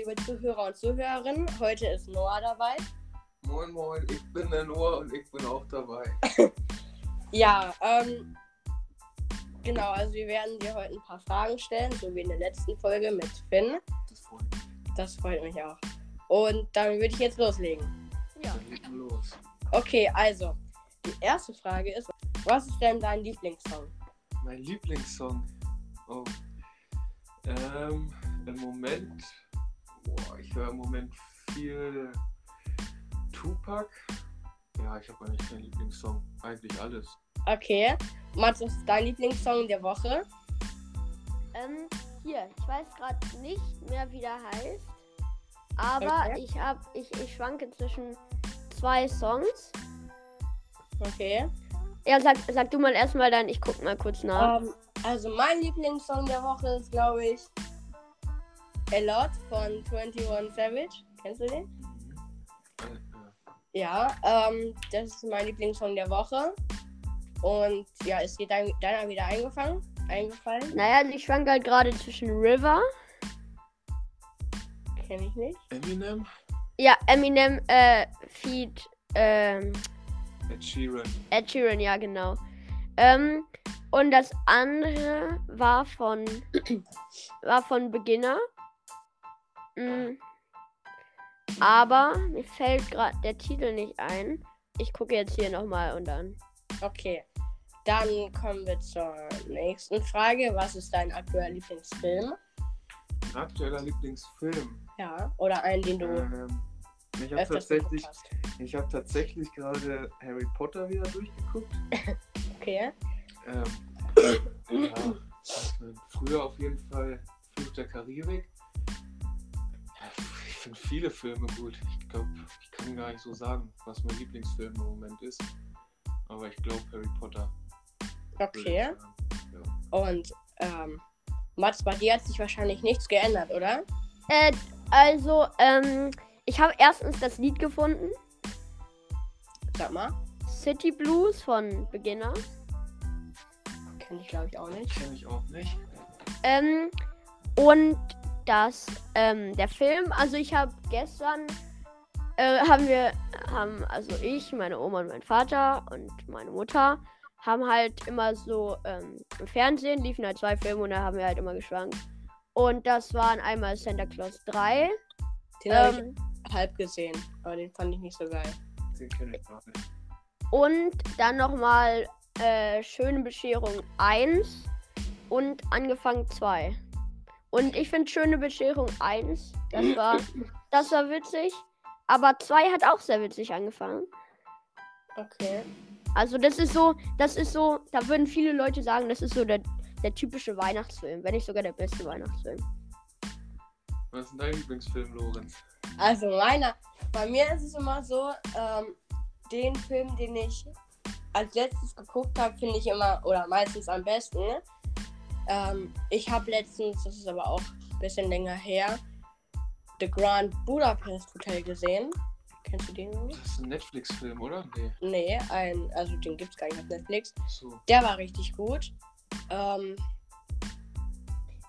liebe Zuhörer und Zuhörerinnen. Heute ist Noah dabei. Moin Moin, ich bin der Noah und ich bin auch dabei. Ja, ähm, genau, also wir werden dir heute ein paar Fragen stellen, so wie in der letzten Folge mit Finn. Das freut mich. Das freut mich auch. Und dann würde ich jetzt loslegen. Ja. Los. Okay, also, die erste Frage ist, was ist denn dein Lieblingssong? Mein Lieblingssong. Oh. Ähm, im Moment. Boah, ich höre im Moment viel Tupac. Ja, ich habe eigentlich keinen Lieblingssong. Eigentlich alles. Okay, Mats, was ist dein Lieblingssong der Woche? Ähm, hier, ich weiß gerade nicht mehr, wie der heißt. Aber Okay. ich hab, ich, ich schwanke zwischen zwei Songs. Okay. Ja, sag, sag du mal erstmal dann, ich guck mal kurz nach. Ähm, also mein Lieblingssong der Woche ist, glaube ich, A Lot von 21 Savage. Kennst du den? Ja, ähm, das ist mein Lieblingssong der Woche. Und ja, ist dir dein, deiner wieder eingefangen? Eingefallen? Naja, ich schwanke halt gerade zwischen River. Kenn ich nicht. Eminem, Ja, Eminem, äh, Feed, ähm, Ed Sheeran. Ed Sheeran, ja, genau. Ähm, und das andere war von, war von Beginner. Mm. Aber mir fällt gerade der Titel nicht ein. Ich gucke jetzt hier nochmal und dann. Okay. Dann kommen wir zur nächsten Frage. Was ist dein aktueller Lieblingsfilm? Mein aktueller Lieblingsfilm. Ja. Oder einen, den du Ähm, ich habe tatsächlich, ich habe tatsächlich gerade Harry Potter wieder durchgeguckt. Okay. Ähm, ja, früher auf jeden Fall Fluch der Karibik. Ja, ich finde viele Filme gut. Ich glaube, ich kann gar nicht so sagen, was mein Lieblingsfilm im Moment ist. Aber ich glaube Harry Potter. Okay. sagen. Und ähm, Mats, bei dir hat sich wahrscheinlich nichts geändert, oder? Äh, also, ähm, ich habe erstens das Lied gefunden. Sag mal. City Blues von Beginner. Kenn ich glaube ich auch nicht. Kenne ich auch nicht. Ähm, und das, ähm, der Film, also ich habe gestern, äh, haben wir, haben, also ich, meine Oma und mein Vater und meine Mutter, haben halt immer so, ähm, im Fernsehen liefen halt zwei Filme und da haben wir halt immer geschwankt. Und das waren einmal Santa Claus 3. Den habe Ähm, ich halb gesehen, aber den fand ich nicht so geil. Den kenne ich gar nicht. und dann nochmal äh, Schöne Bescherung 1 und Angefangen 2. Und ich finde Schöne Bescherung 1, das war, das war witzig. Aber 2 hat auch sehr witzig angefangen. Okay. Also das ist so, das ist so, da würden viele Leute sagen, das ist so der, der typische Weihnachtsfilm, wenn nicht sogar der beste Weihnachtsfilm. Was ist denn dein Lieblingsfilm, Lorenz? Also meiner, bei mir ist es immer so, ähm, den Film, den ich als letztes geguckt habe, finde ich immer oder meistens am besten. Ähm, ich habe letztens, das ist aber auch ein bisschen länger her, The Grand Budapest Hotel gesehen. Kennst du den? Das ist ein Netflix-Film, oder? Nee. Nee, ein, also den gibt's gar nicht auf Netflix. So. Der war richtig gut. Ähm,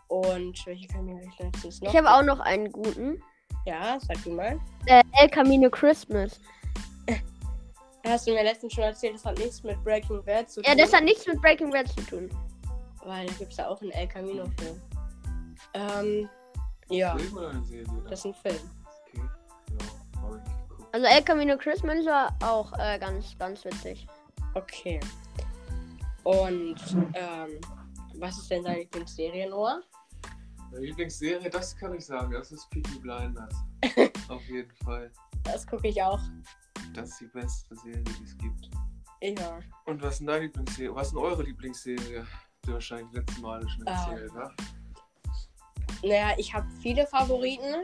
und welche Filme habe ich letztens noch? Ich habe auch noch einen guten. Ja, sag du mal. Äh, El Camino Christmas. Hast du mir letztens schon erzählt, das hat nichts mit Breaking Bad zu tun. Ja, das hat nichts mit Breaking Bad zu tun. Weil da gibt es ja auch einen El Camino-Film. Ähm, ja, Film oder eine Serie? das ist ein Film. Okay. Ja, habe ich geguckt. Also El Camino Christmas war auch äh, ganz, ganz witzig. Okay. Und, ähm, was ist denn deine Lieblingsserie, Noah? Meine Lieblingsserie, das kann ich sagen, das ist Peaky Blinders. Auf jeden Fall. Das gucke ich auch. Das ist die beste Serie, die es gibt. Ja. Und was ist denn deine Lieblingsserie? Was ist denn eure Lieblingsserie? Die wahrscheinlich letztes Mal schon Ah. erzählt, ne? Naja, ich habe viele Favoriten.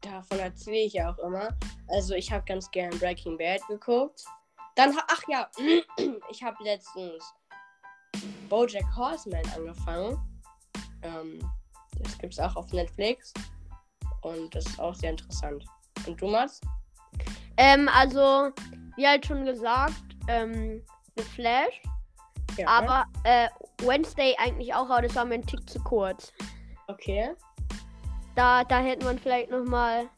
Davon erzähle ich ja auch immer. Also, ich habe ganz gern Breaking Bad geguckt. Dann, ach ja, ich habe letztens Bojack Horseman angefangen. Ähm, das gibt's auch auf Netflix. Und das ist auch sehr interessant. Und du, Mats? Ähm, also, wie halt schon gesagt, ähm, The Flash. Ja. Aber äh, Wednesday eigentlich auch, aber das war mir ein Tick zu kurz. Okay. da, da hätte man vielleicht noch mal.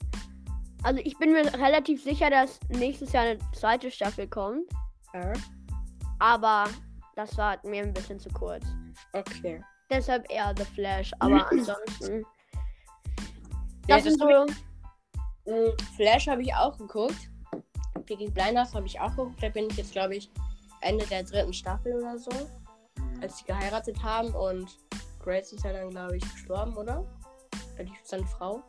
Also ich bin mir relativ sicher, dass nächstes Jahr eine zweite Staffel kommt. Ja. Aber das war mir ein bisschen zu kurz. Okay. Deshalb eher The Flash. Aber ansonsten. Ja, Das das sind so. Mm, Flash habe ich auch geguckt. Peaky Blinders habe ich auch geguckt. Da bin ich jetzt, glaube ich, Ende der dritten Staffel oder so, als sie geheiratet haben. Und Grace ist ja dann, glaube ich, gestorben, oder? Die ist seine Frau.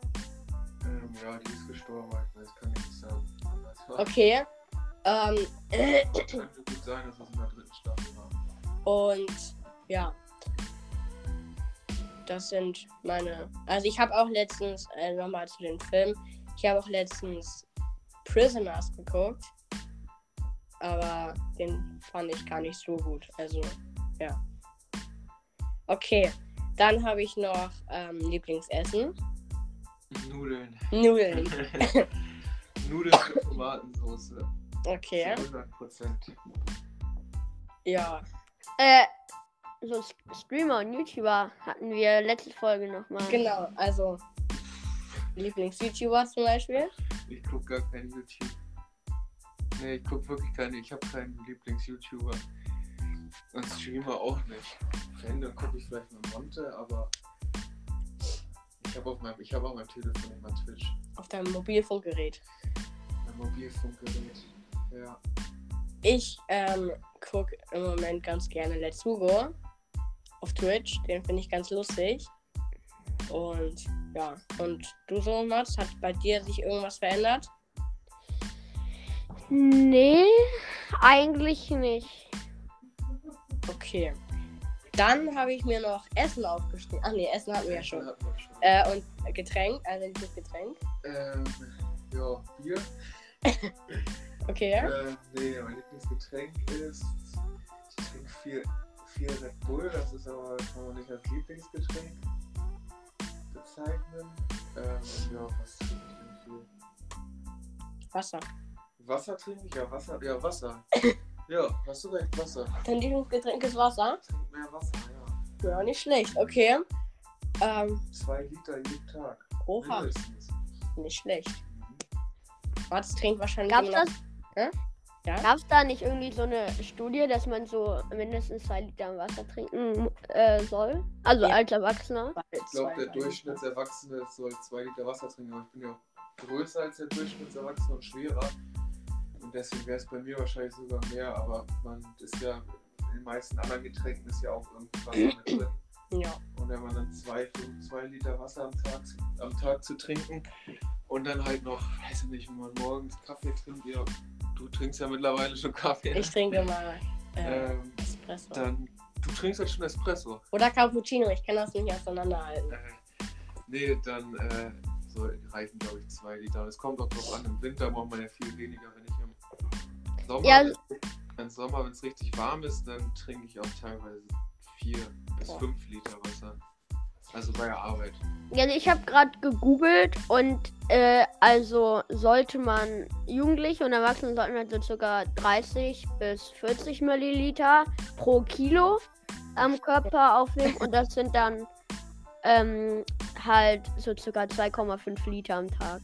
Ähm, ja, die ist gestorben, ich weiß, kann ich nicht sagen. Das Okay. Ähm, Könnte gut sein, dass es in der dritten Staffel war. und ja. Das sind meine. Also ich habe auch letztens, äh, nochmal zu den Filmen, ich habe auch letztens Prisoners geguckt. Aber den fand ich gar nicht so gut. Also, ja. Okay. Dann habe ich noch ähm, Lieblingsessen. Nudeln. Nudeln. Nudeln mit Tomatensauce. Okay. Zu 100 Prozent. Ja. Äh, so Streamer und YouTuber hatten wir letzte Folge nochmal. Genau. Also Lieblings-YouTuber zum Beispiel. Ich gucke gar kein YouTube. Nee, ich gucke wirklich keine. Ich habe keinen Lieblings-YouTuber. Und Streamer auch nicht. Wenn, dann gucke ich vielleicht mal Monte, aber ich habe auf meinem, ich habe auf meinem Telefon immer Twitch. Auf deinem Mobilfunkgerät. Mein Mobilfunkgerät. Ja. Ich ähm, gucke im Moment ganz gerne Let's Hugo auf Twitch. Den finde ich ganz lustig. Und ja, und du so, Mats, hat bei dir sich irgendwas verändert? Nee, eigentlich nicht. Okay. Dann habe ich mir noch Essen aufgeschrieben. Ach nee, Essen hatten wir ja schon. Schon. Äh, und Getränk, also dieses Getränk. Ähm, ja, Bier. Okay. Äh, nee, mein Lieblingsgetränk ist. Ich trinke viel, viel Red Bull, das ist aber, kann man nicht als Lieblingsgetränk bezeichnen. Ähm, ja, was trinke ich denn viel? Wasser. Wasser trinke ich? Ja, Wasser. Ja, Wasser. ja, hast du recht, Wasser. Dein Lieblingsgetränk ist Wasser? Ich trinke mehr Wasser, ja. Ja, nicht schlecht. Okay. Ähm, Zwei Liter jeden Tag. oha, Mindestens. nicht schlecht. Mhm. Mats trinkt wahrscheinlich Gab's das? Hä? Ja? Gab's da nicht irgendwie so eine Studie, dass man so mindestens zwei Liter Wasser trinken äh, soll? Also Ja. als Erwachsener? Ich glaube, der Durchschnittserwachsene soll zwei Liter Wasser trinken, aber ich bin ja auch größer als der Durchschnittserwachsene und schwerer. Und deswegen wäre es bei mir wahrscheinlich sogar mehr, aber man ist ja, in den meisten anderen Getränken ist ja auch irgendwie Wasser mit drin. Ja. Und wenn man dann zwei, fünf, zwei Liter Wasser am Tag, am Tag zu trinken und dann halt noch, weiß ich nicht, wenn man morgens Kaffee trinkt, ja, du trinkst ja mittlerweile schon Kaffee. Ich trinke mal äh, ähm, Espresso. dann, du trinkst halt schon Espresso. Oder Cappuccino, ich kann das nicht auseinanderhalten. Äh, nee, dann äh, so reichen, glaube ich, zwei Liter. Es kommt auch drauf an, im Winter braucht man ja viel weniger. Wenn ich Sommer, Ja. im Sommer, wenn es richtig warm ist, dann trinke ich auch teilweise vier bis Boah. fünf Liter Wasser. Also bei der Arbeit. Ja, also ich habe gerade gegoogelt und äh, also sollte man Jugendliche und Erwachsene sollten halt so circa 30 bis 40 Milliliter pro Kilo am Körper aufnehmen und das sind dann ähm, halt so circa 2,5 Liter am Tag.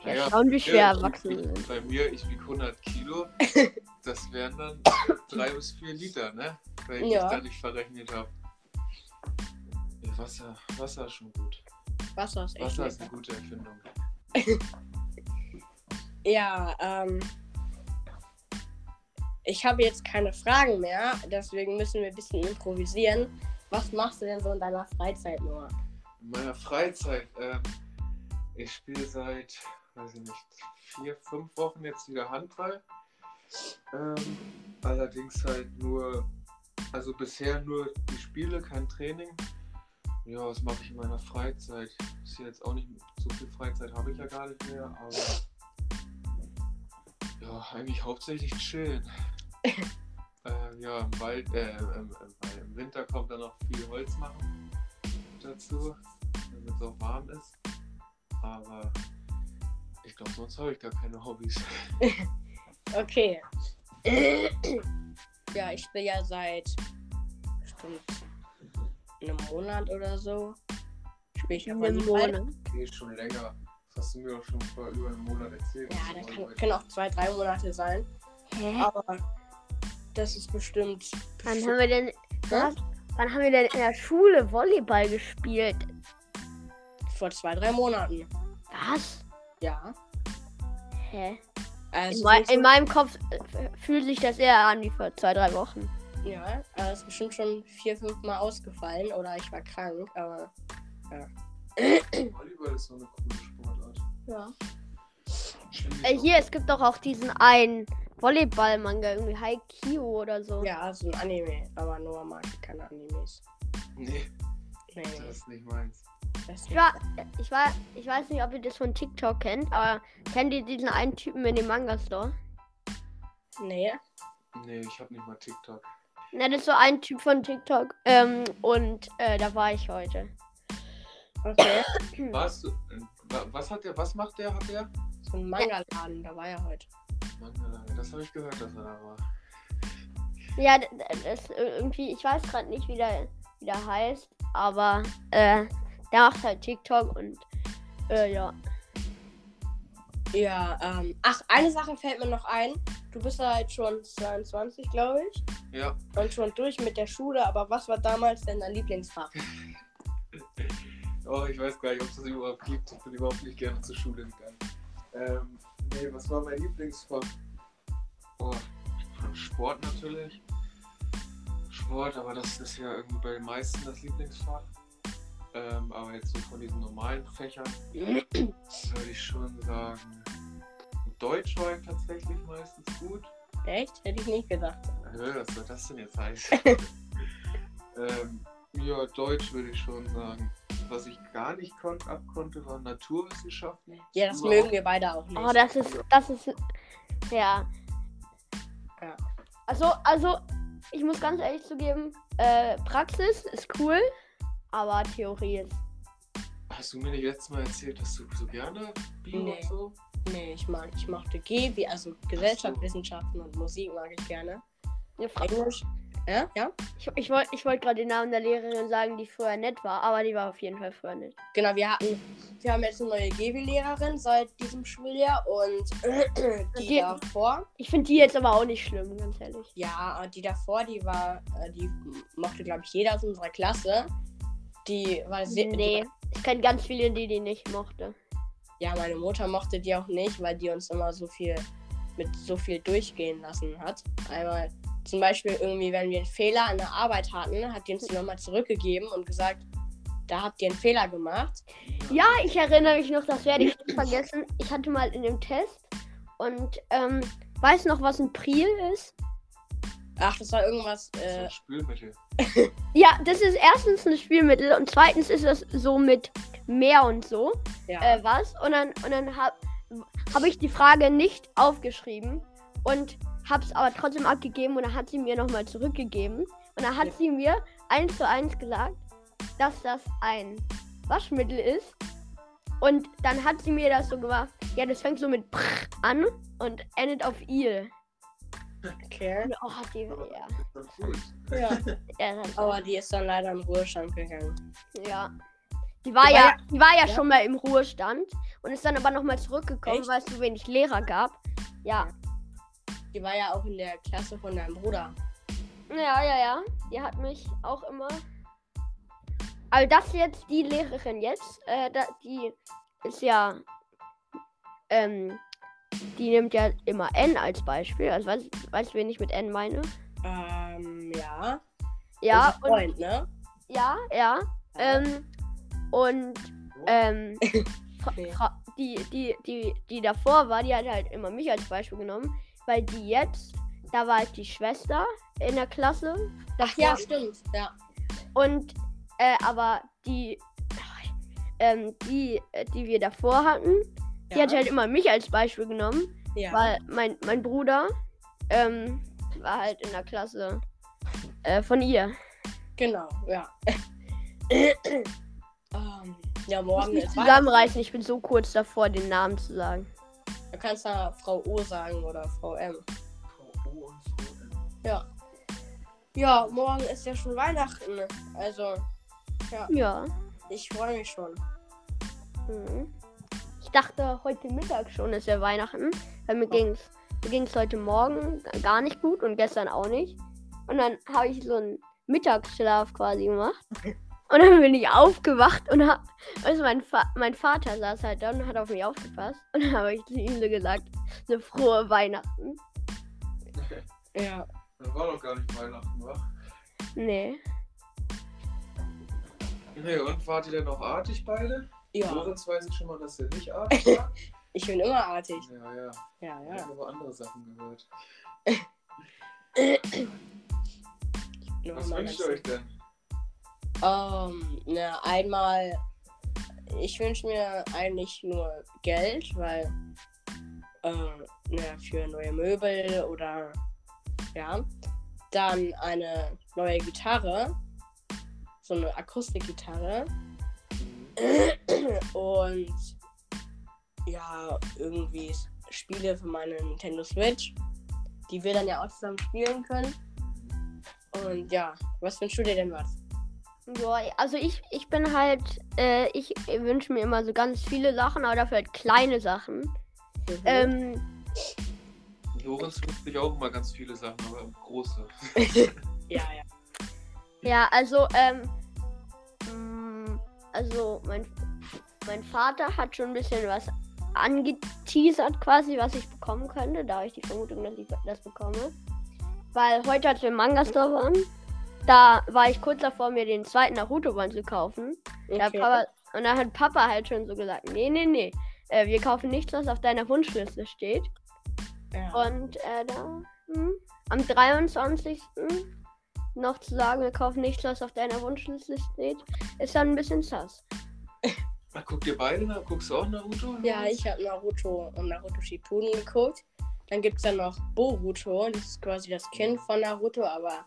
Ja, Naja, schauen, wie Ja, schwer ich- sind. Bei mir, ich wiege 100 Kilo. Das wären dann drei bis vier Liter, ne? Wenn ich Ja. das da nicht verrechnet habe. Nee, Wasser, Wasser ist schon gut. Wasser ist echt Wasser ist eine gute Erfindung. Ja, ähm. Ich habe jetzt keine Fragen mehr, deswegen müssen wir ein bisschen improvisieren. Was machst du denn so in deiner Freizeit, Noah? In meiner Freizeit, ähm, ich spiele seit, weiß ich nicht, vier, fünf Wochen jetzt wieder Handball. Ähm, allerdings halt nur, also bisher nur die Spiele, kein Training. Ja, was mache ich in meiner Freizeit? Ist jetzt auch nicht, so viel Freizeit habe ich ja gar nicht mehr, aber ja, eigentlich hauptsächlich chillen. äh, ja, im Wald, äh, im, im, im Winter kommt dann noch viel Holz machen dazu, damit es auch warm ist. Aber ich glaube, sonst habe ich gar keine Hobbys. Okay. ja, ich spiele ja seit bestimmt einem Monat oder so. spiele ich aber Volleyball. Monat. Okay, schon länger. Das hast du mir doch schon vor über einem Monat erzählt. Ja, das kann, können auch zwei, drei Monate sein. Hä? Aber das ist bestimmt. Wann bestimmt haben wir denn. Was? Wann haben wir denn in der Schule Volleyball gespielt? vor zwei, drei Monaten. Was? Ja. Hä? Also In, mei schon- in meinem Kopf äh, fühlt sich das eher an wie vor zwei, drei Wochen. Ja, er ist bestimmt schon vier, fünf Mal ausgefallen oder ich war krank, aber Volleyball ist so eine coole Sportart. ja. Äh, hier, es gibt doch auch diesen einen Volleyball-Manga, irgendwie Haikyuu oder so. Ja, so ein Anime, aber Noah mag keine Animes. Nee, Nee, das ist nicht meins. Ich, war, ich, war, ich weiß nicht, ob ihr das von TikTok kennt, aber kennt ihr diesen einen Typen in dem Manga-Store? Nee. Nee, ich hab nicht mal TikTok. Na, das ist so ein Typ von TikTok. Ähm, und äh, da war ich heute. Okay. Was? Wa- Was hat der? Was macht der? Hat der? so ein Manga-Laden, da war er heute. Manga, das habe ich gehört, dass er da war. Ja, das äh, irgendwie, ich weiß gerade nicht, wie der, wie der heißt, aber äh, der macht halt TikTok und äh, ja. Ja, ähm. Ach, eine Sache fällt mir noch ein. Du bist ja halt schon 22, glaube ich. Ja, Und schon durch mit der Schule, aber was war damals denn dein Lieblingsfach? oh, ich weiß gar nicht, ob es das überhaupt gibt. Ich bin überhaupt nicht gerne zur Schule gegangen. Ähm, nee, was war mein Lieblingsfach? Oh, Sport natürlich. Sport, aber das ist ja irgendwie bei den meisten das Lieblingsfach. Ähm, aber jetzt so von diesen normalen Fächern würde ich schon sagen, Deutsch war ich tatsächlich meistens gut. Echt? Hätte ich nicht gedacht. Hä, was soll das denn jetzt heißen? ähm, ja, Deutsch würde ich schon sagen. Was ich gar nicht kon abkonnte, waren Naturwissenschaften. Ja, das Überhaupt mögen wir beide auch nicht. Oh, das ist, das ist, ja. Ja. Also, also, ich muss ganz ehrlich zugeben, äh, Praxis ist cool, aber Theorie ist. Hast du mir nicht letztes Mal erzählt, dass du so gerne Bio Nee. und so? Nee, ich mag, ich mochte G, wie also Gesellschaftswissenschaften und Musik mag ich gerne. Fra Englisch. Ja, ja. ich ich wollte ich wollt gerade den Namen der Lehrerin sagen, die früher nett war, aber die war auf jeden Fall früher nett. Genau, wir hatten, wir haben jetzt eine neue GW-Lehrerin seit diesem Schuljahr und die, Die- davor, Ich finde die jetzt aber auch nicht schlimm, ganz ehrlich. ja, die davor, die war, äh, die mochte, glaube ich, jeder aus unserer Klasse. Die war sehr, Nee, ich kenne ganz viele, die die nicht mochte. Ja, meine Mutter mochte die auch nicht, weil die uns immer so viel mit so viel durchgehen lassen hat. Einmal zum Beispiel irgendwie, wenn wir einen Fehler in der Arbeit hatten, hat die uns die nochmal zurückgegeben und gesagt, da habt ihr einen Fehler gemacht. Ja, ich erinnere mich noch, das werde ich nicht vergessen. Ich hatte mal in dem Test und ähm, weiß noch, was ein Priel ist? Ach, das war irgendwas. Das ist Äh, ein Spülmittel. Ja, das ist erstens ein Spielmittel und zweitens ist das so mit Meer und so ja. äh, was. Und dann, und dann habe hab ich die Frage nicht aufgeschrieben und habe es aber trotzdem abgegeben und dann hat sie mir nochmal zurückgegeben. Und dann hat Ja. sie mir eins zu eins gesagt, dass das ein Waschmittel ist. Und dann hat sie mir das so gemacht. Ja, das fängt so mit Prr an und endet auf Il. Okay. Und, Oh, die, ja. Ist doch gut. Ja. Ja, das- Aber die ist dann leider im Ruhestand gegangen. Ja. Die war, Die war ja, ja- die war ja, ja. schon mal im Ruhestand und ist dann aber nochmal zurückgekommen, Echt? weil es so wenig Lehrer gab. Ja. Die war ja auch in der Klasse von deinem Bruder. Ja, ja, ja. Die hat mich auch immer. Also das jetzt, die Lehrerin jetzt, äh, da, die ist ja. Ähm, die nimmt ja immer N als Beispiel. Also weißt, weißt du, wen ich mit N meine? Ähm, ja. Ja, Unser und, Freund, ne? ja, ja. Ähm, und ähm, Fra Nee. Fra die, die, die, die davor war, die hat halt immer mich als Beispiel genommen, weil die jetzt, da war halt die Schwester in der Klasse. Ach ja, stimmt. Ja. Und, äh, aber die, ähm, die, äh, die wir davor hatten, die ja. hat halt immer mich als Beispiel genommen, ja. weil mein, mein Bruder, ähm, war halt in der Klasse äh, von ihr. Genau, ja. ähm, ja, morgen ist zusammenreißen, ich bin so kurz davor, den Namen zu sagen. Du kannst da Frau O sagen oder Frau M. Frau O und Frau M. Ja. Ja, morgen ist ja schon Weihnachten. Also, Ja. ich freue mich schon. Mhm. Ich dachte, heute Mittag schon ist ja Weihnachten. Weil mir ging es mir ging's heute Morgen gar nicht gut und gestern auch nicht. Und dann habe ich so einen Mittagsschlaf quasi gemacht. Und dann bin ich aufgewacht und hab, also mein, Fa mein Vater saß halt da und hat auf mich aufgepasst. Und dann habe ich zu ihm so gesagt, eine frohe Weihnachten. Ja. Das war doch gar nicht Weihnachten, wa? Nee. Nee, und wart ihr denn noch artig beide? Ja, Lorenz weiß ich schon mal, dass er nicht artig war. ich bin immer artig. ja, ja. Ja, Ich ja. habe aber andere Sachen gehört. Was wünscht ihr euch denn? Ähm, na, einmal, ich wünsche mir eigentlich nur Geld, weil, äh, na, für neue Möbel oder, ja. Dann eine neue Gitarre, so eine Akustikgitarre. Und, ja, irgendwie Spiele für meine Nintendo Switch, die wir dann ja auch zusammen spielen können. Und ja, was wünschst du dir denn was? Ja, also ich, ich bin halt, äh, ich wünsche mir immer so ganz viele Sachen, aber dafür halt kleine Sachen. Mhm. Ähm, Lorenz wünscht sich auch immer ganz viele Sachen, aber große. ja, ja. ja, also, ähm, also mein, mein Vater hat schon ein bisschen was angeteasert quasi, was ich bekommen könnte. Da habe ich die Vermutung, dass ich das bekomme. Weil heute, als wir im Manga-Store waren, da war ich kurz davor, mir den zweiten Naruto-Band zu kaufen. Okay. Papa, und dann hat Papa halt schon so gesagt, nee, nee, nee, äh, wir kaufen nichts, was auf deiner Wunschliste steht. ja. Und äh, da hm, am 23. noch zu sagen, wir kaufen nichts, was auf deiner Wunschliste steht, ist dann ein bisschen sass. Na, guckt ihr beide? Na, guckst du auch Naruto? Ja, ich habe Naruto und Naruto Shippuden geguckt. Dann gibt es dann noch Boruto, das ist quasi das Kind von Naruto, aber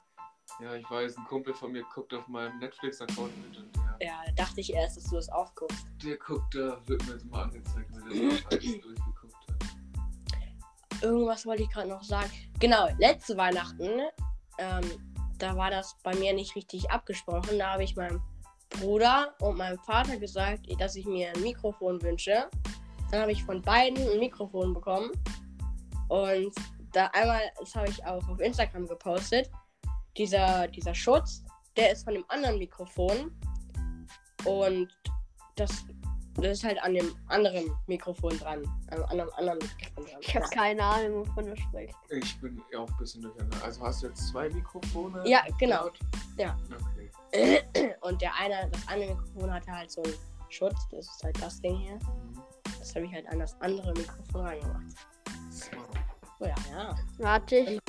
Ja, ich weiß, ein Kumpel von mir guckt auf meinem Netflix-Account mit und der, ja, da dachte ich erst, dass du das auch guckst. der guckt, da wird mir jetzt mal angezeigt, wenn er das alles durchgeguckt hat. Irgendwas wollte ich gerade noch sagen. Genau, letzte Weihnachten, ähm, da war das bei mir nicht richtig abgesprochen. Da habe ich meinem Bruder und meinem Vater gesagt, dass ich mir ein Mikrofon wünsche. Dann habe ich von beiden ein Mikrofon bekommen. Und da einmal, das habe ich auch auf Instagram gepostet, dieser, dieser Schutz, der ist von dem anderen Mikrofon. Und das, das ist halt an dem anderen Mikrofon dran. An einem anderen, anderen Mikrofon dran. Ich habe keine Ahnung, wovon du sprichst. Ich bin ja auch ein bisschen durcheinander. Also hast du jetzt zwei Mikrofone? Ja, genau. dort? Ja. Okay. Und der eine, das eine Mikrofon hatte halt so einen Schutz, das ist halt das Ding hier. Mhm. Das habe ich halt an das andere Mikrofon reingemacht. Oh ja, ja. Warte, ich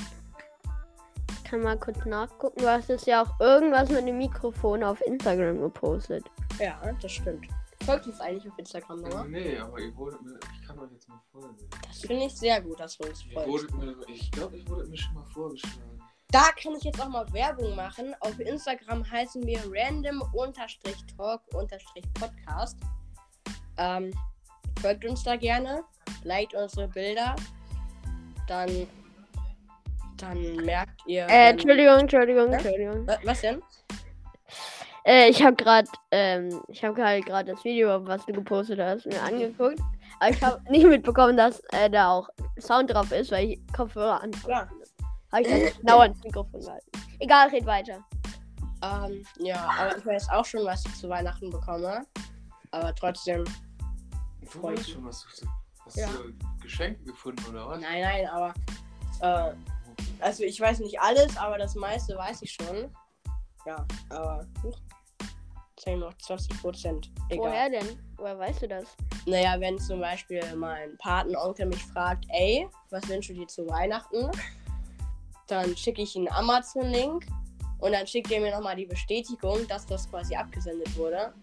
kann mal kurz nachgucken. Du hast jetzt ja auch irgendwas mit dem Mikrofon auf Instagram gepostet. Ja, das stimmt. Folgt uns eigentlich auf Instagram nochmal? Nee, aber ihr wurdet mir, ich kann euch jetzt mal folgen. Das finde ich sehr gut, dass du uns wurdet mir, ich glaube, ich wurde mir schon mal vorgeschlagen. Da kann ich jetzt auch mal Werbung machen. Auf Instagram heißen wir random-talk-podcast. Ähm, folgt uns da gerne, liked unsere Bilder. Dann, dann merkt ihr. Äh, Entschuldigung, Entschuldigung, Ja? Entschuldigung. Wa- Was denn? Äh, ich habe gerade, ähm, ich habe halt gerade das Video, was du gepostet hast, mir angeguckt. Aber ich habe nicht mitbekommen, dass äh, da auch Sound drauf ist, weil ich Kopfhörer an. Klar. Habe ich das genau ans Mikrofon gehalten. Egal, red weiter. Ähm, ja, aber ich weiß auch schon, was ich zu Weihnachten bekomme. Aber trotzdem, Du weißt mich. schon, was du hast Ja. du Geschenke gefunden oder was? nein, nein, aber. Äh, also ich weiß nicht alles, aber das meiste weiß ich schon. Ja, aber. Huch, ich noch 20 Prozent. Egal. Woher denn? Woher weißt du das? Naja, wenn zum Beispiel mein Patenonkel mich fragt, ey, was wünschst du dir zu Weihnachten? Dann schicke ich ihm einen Amazon-Link und dann schickt er mir nochmal die Bestätigung, dass das quasi abgesendet wurde.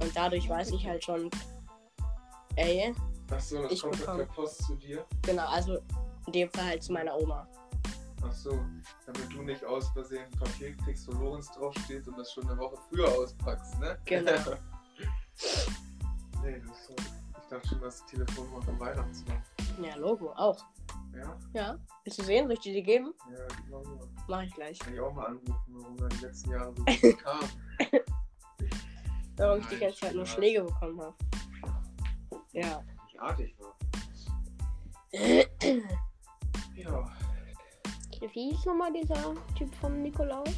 Und dadurch weiß ich halt schon, ey, Achso, das Ich kommt bekomme. der Post zu dir. genau, also in dem Fall halt zu meiner Oma. Achso, damit du nicht aus Versehen ein Papier kriegst, wo Lorenz draufsteht und das schon eine Woche früher auspackst, ne? Genau. nee, das ist so. Ich dachte schon, dass die Telefonnummer vom Weihnachtsmann. Ja, Logo, auch. Ja? Ja. Willst du sehen? Soll ich dir die geben? Ja, rüber. Mach ich gleich. Kann ich auch mal anrufen, warum da die letzten Jahre so gut kam. Warum ich die Nein, ganze Zeit nur. Schläge bekommen habe. Ja. Nicht artig war. Ja. Wie hieß nochmal dieser Typ vom Nikolaus?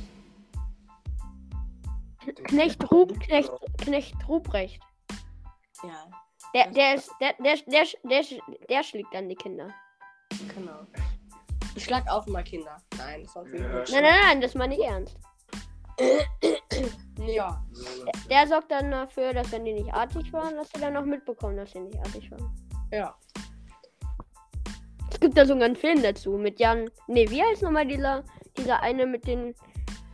Knecht, Rub, Knecht, Knecht Ruprecht. Ja, Der, der, ist, der, der, der, der, der schlägt dann die Kinder. genau. Ich schlag auch immer Kinder. Nein, das war viel Ja. Nein, nein, nein, das meine ich ernst. Ja. Der sorgt dann dafür, dass wenn die nicht artig waren, dass sie dann auch mitbekommen, dass sie nicht artig waren. Ja. Es gibt da sogar einen Film dazu mit Jan. Nee, wie heißt nochmal dieser, dieser eine mit den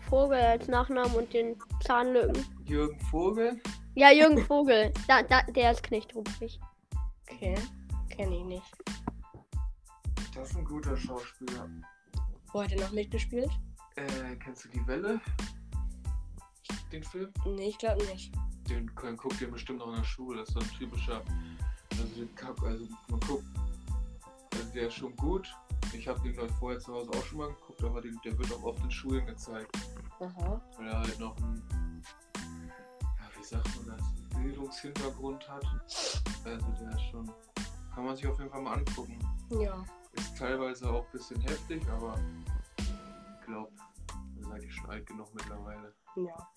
Vogel als Nachnamen und den Zahnlücken? Jürgen Vogel. Ja, Jürgen Vogel. Da, da, der ist Knecht Ruprecht. Okay. Kenne ich nicht. Das ist ein guter Schauspieler. Wo hat er noch mitgespielt? Äh, kennst du die Welle? Den Film? Nee, ich glaube nicht. Den guckt ihr bestimmt noch in der Schule. Das ist so ein typischer. Also, den Kack, also man guckt. Der ist schon gut. Ich habe den gleich vorher zu Hause auch schon mal geguckt, aber den, der wird auch oft in Schulen gezeigt. Aha. Weil er halt noch einen. Ja, wie sagt man das? Einen Bildungshintergrund hat. Also der ist schon. Kann man sich auf jeden Fall mal angucken. Ja. Ist teilweise auch ein bisschen heftig, aber ich glaube, da seid ihr schon alt genug mittlerweile. Ja.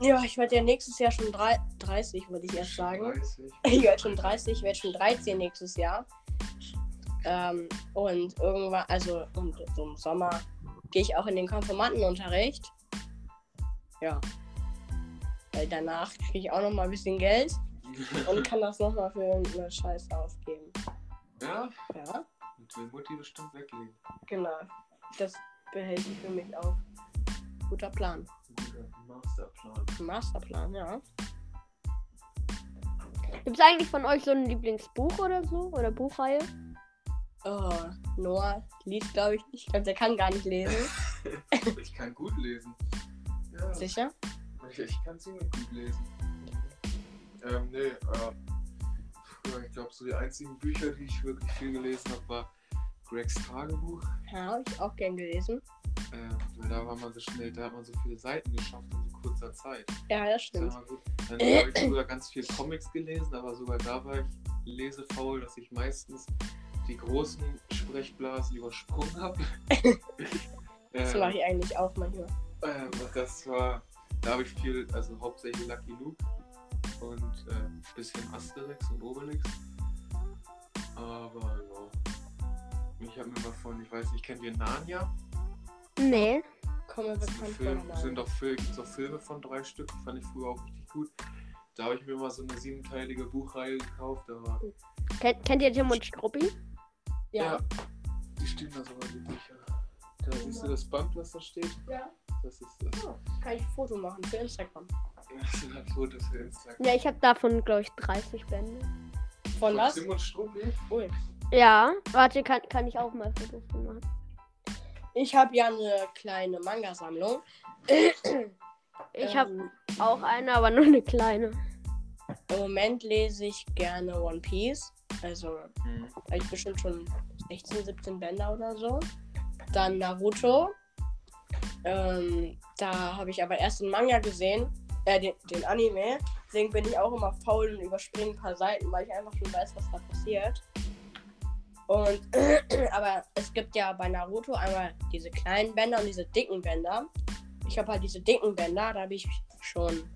Ja, ich werde ja nächstes Jahr schon drei, 30, würde ich erst sagen. 30. Ich werde schon 30, ich werde schon 13 nächstes Jahr. Ähm, und irgendwann, also und so im Sommer gehe ich auch in den Konformantenunterricht. Ja. Weil danach kriege ich auch noch mal ein bisschen Geld und kann das noch mal für irgendeine Scheiße ausgeben. ja, Ja, und will Mutti bestimmt weglegen. genau. Das behält sich für mich auf. Guter Plan. Guter Masterplan. Masterplan, ja. Gibt es eigentlich von euch so ein Lieblingsbuch oder so? Oder Buchreihe? Oh, Noah liest, glaube ich, nicht. Ich glaube, der kann gar nicht lesen. ich kann gut lesen. Ja, Sicher? ich, ich kann ziemlich gut lesen. Ähm, nee, äh, ich glaube, so die einzigen Bücher, die ich wirklich viel gelesen habe, war Gregs Tagebuch. Ja, habe ich auch gern gelesen. Äh, weil da war man so schnell, da hat man so viele Seiten geschafft in so kurzer Zeit. Ja, das Das stimmt. gut. Dann habe ich sogar ganz viel Comics gelesen, aber sogar da war ich lesefaul, dass ich meistens die großen Sprechblasen übersprungen habe. Das mache ich eigentlich auch manchmal. ähm, das war, da habe ich viel, also hauptsächlich Lucky Luke und äh, bisschen Asterix und Obelix. Aber ja, ich habe mir mal von, ich weiß nicht, kennt ihr Narnia? Nee. Komme ein bekannt Film, vor. sind auch Filme, gibt's auch Filme von drei Stück, fand ich früher auch richtig gut. Da habe ich mir mal so eine siebenteilige Buchreihe gekauft, aber Kennt, kennt ihr Tim und Struppi? Ja. die stehen da sogar die Bücher. Da siehst du das Band, was da steht? ja. Das ist das. Oh, kann ich ein Foto machen für Instagram. Das sind halt Fotos für Instagram. Ja, ich habe davon, glaube ich, 30 Bände. Von was? Tim und Struppi? Ui. Ja, warte, kann, kann ich auch mal Fotos machen. Ich habe ja eine kleine Manga-Sammlung. Ich habe Ähm, auch eine, aber nur eine kleine. Im Moment lese ich gerne One Piece. Also, Mhm. habe ich bestimmt schon 16, 17 Bänder oder so. Dann Naruto. Ähm, da habe ich aber erst den Manga gesehen, äh, den, den Anime. Deswegen bin ich auch immer faul und überspringe ein paar Seiten, weil ich einfach schon weiß, was da passiert. Und, aber es gibt ja bei Naruto einmal diese kleinen Bänder und diese dicken Bänder. Ich habe halt diese dicken Bänder, da habe ich schon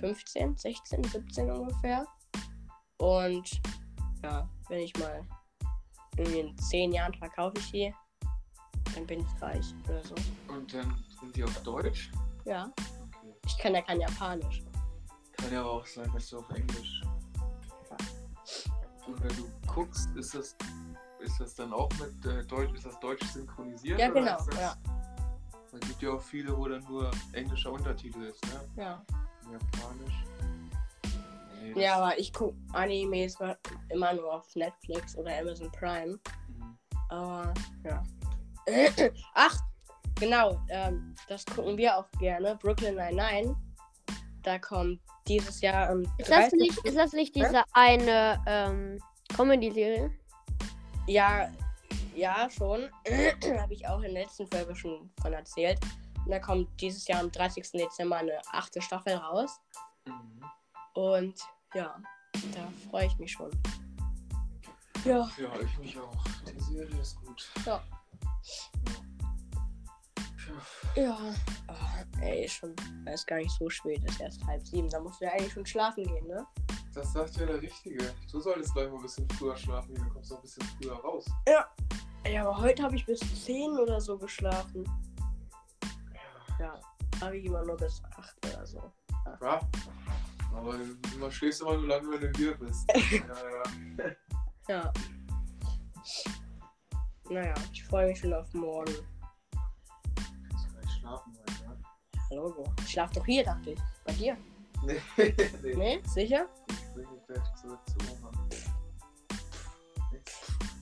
15, 16, 17 ungefähr. Und ja, wenn ich mal in 10 Jahren verkaufe ich die, dann bin ich reich oder so. Und dann sind die auf Deutsch? Ja, Okay. ich kann ja kein Japanisch. Kann ja aber auch sein, dass du auf Englisch. Und wenn du guckst, ist das, ist das dann auch mit äh, Deutsch, ist das Deutsch synchronisiert? Ja, genau, das, ja. Es gibt ja auch viele, wo dann nur englischer Untertitel ist, ne? Ja, Japanisch. Nee, das- ja aber ich gucke Animes immer nur auf Netflix oder Amazon Prime. Mhm. Aber ja. Ach, genau, ähm, das gucken wir auch gerne. Brooklyn Nine-Nine. Da kommt dieses Jahr am Ist das 30. nicht, ist das nicht diese eine ähm, Comedy-Serie? Ja, ja, schon. Habe ich auch in der letzten Folge schon von erzählt. Da kommt dieses Jahr am 30. Dezember eine achte Staffel raus. Mhm. Und ja, da freue ich mich schon. Ja, Ja, ich mich auch. Die Serie ist gut. Ja. Ja. ja. Oh, ey, schon, weil es gar nicht so spät ist, erst halb sieben. Da musst du ja eigentlich schon schlafen gehen, ne? Das sagt ja der Richtige. Du solltest gleich mal ein bisschen früher schlafen gehen, dann kommst du auch ein bisschen früher raus. Ja, aber heute habe ich bis 10 oder so geschlafen. Ja. Ja, habe ich immer nur bis 8 oder so. Ja. Aber man schläfst immer nur lange, wenn du hier bist. ja, ja. Ja. Naja, ich freue mich schon auf morgen. Kannst du gleich schlafen heute, ne? Logo. Ich schlaf doch hier, dachte ich. Bei dir? Nee, nee. Nee? Sicher? Ich bringe dich gleich zurück zu Oma.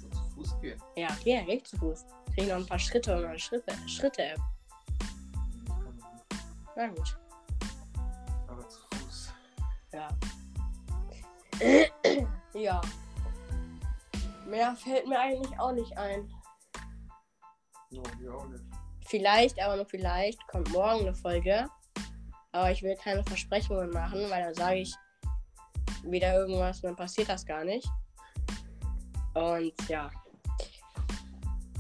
So zu Fuß gehen. Ja, okay, geht zu Fuß. Krieg noch ein paar Schritte und eine Schritte, Schritte-App. Man nicht. Na gut. Ja. ja. Mehr fällt mir eigentlich auch nicht ein. No, mir auch nicht. Vielleicht, aber nur vielleicht, kommt morgen eine Folge. Aber ich will keine Versprechungen machen, weil dann sage ich wieder irgendwas und dann passiert das gar nicht. Und ja.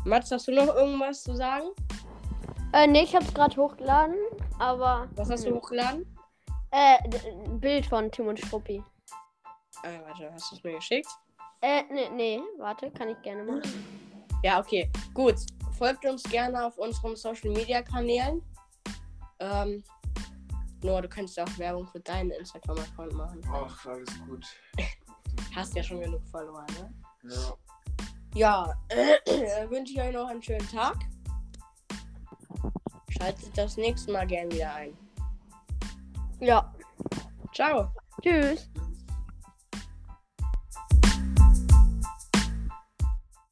Mats, hast du noch irgendwas zu sagen? Äh, nee, ich hab's gerade hochgeladen, aber. Was hast du Nö. hochgeladen? Äh, Bild von Tim und Struppi. Äh, warte, hast du es mir geschickt? Äh, nee, nee, warte, kann ich gerne machen. Ja, okay. Gut. Folgt uns gerne auf unseren Social Media Kanälen. Ähm, Noah, du könntest auch Werbung für deinen Instagram-Account machen. Ach, alles gut. Hast ja schon genug verloren, ne? Ja. Ja, äh, wünsche ich euch noch einen schönen Tag. Schaltet das nächste Mal gern wieder ein. Ja. Ciao. Tschüss.